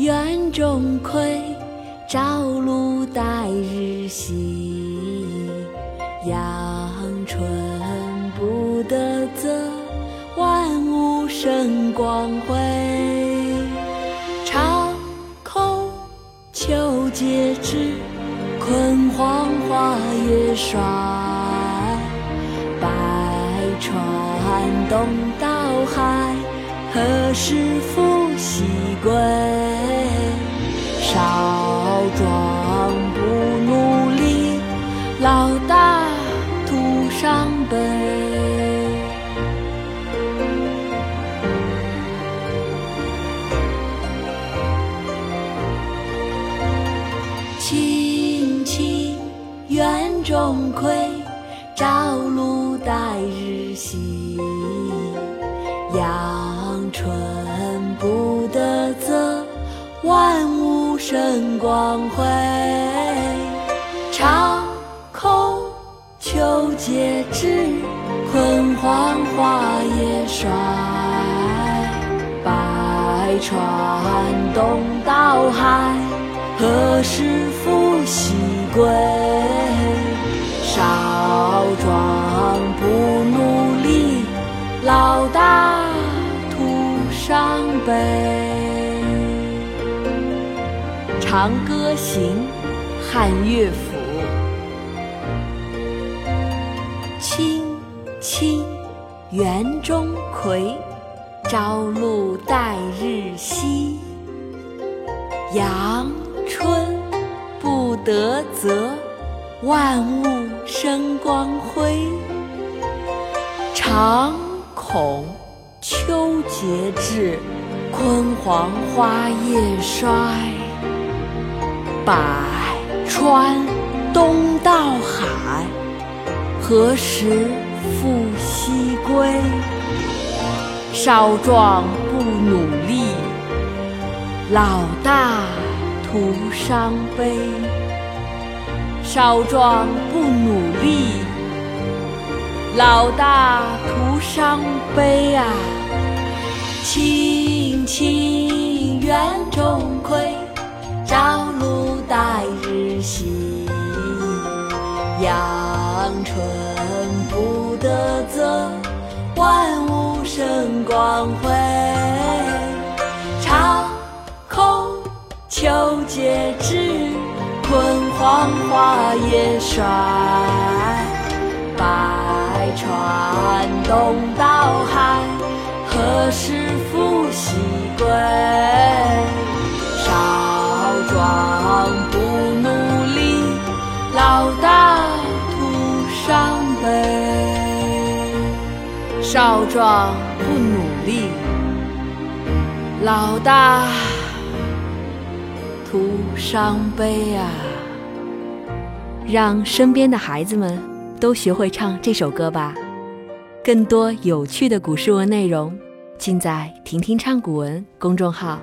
园中葵，朝露待日晞。阳春布德泽，万物生光辉。常空秋节至，焜黄花叶衰。百川东到海，何时复西归？少壮不努力，老大徒伤悲。青青园中葵，朝露待日晞。阳万物生光辉。长空秋节至，焜黄花叶衰。百川东到海，何时复西归？少壮不努力，老大徒伤悲。《长歌行》汉乐府。青青园中葵，朝露待日晞。阳春布德泽，万物生光辉。常恐秋节至，焜黄花叶衰。百川东到海，何时复西归？少壮不努力，老大徒伤悲。少壮不努力，老大徒伤悲啊！青青园中葵，阳春布德泽，万物生光辉。长空秋节至，焜黄花叶衰。百川东到海，何时复西归？少壮不努力，老大徒伤悲啊！让身边的孩子们都学会唱这首歌吧。更多有趣的古诗文内容，尽在“婷婷唱古文”公众号。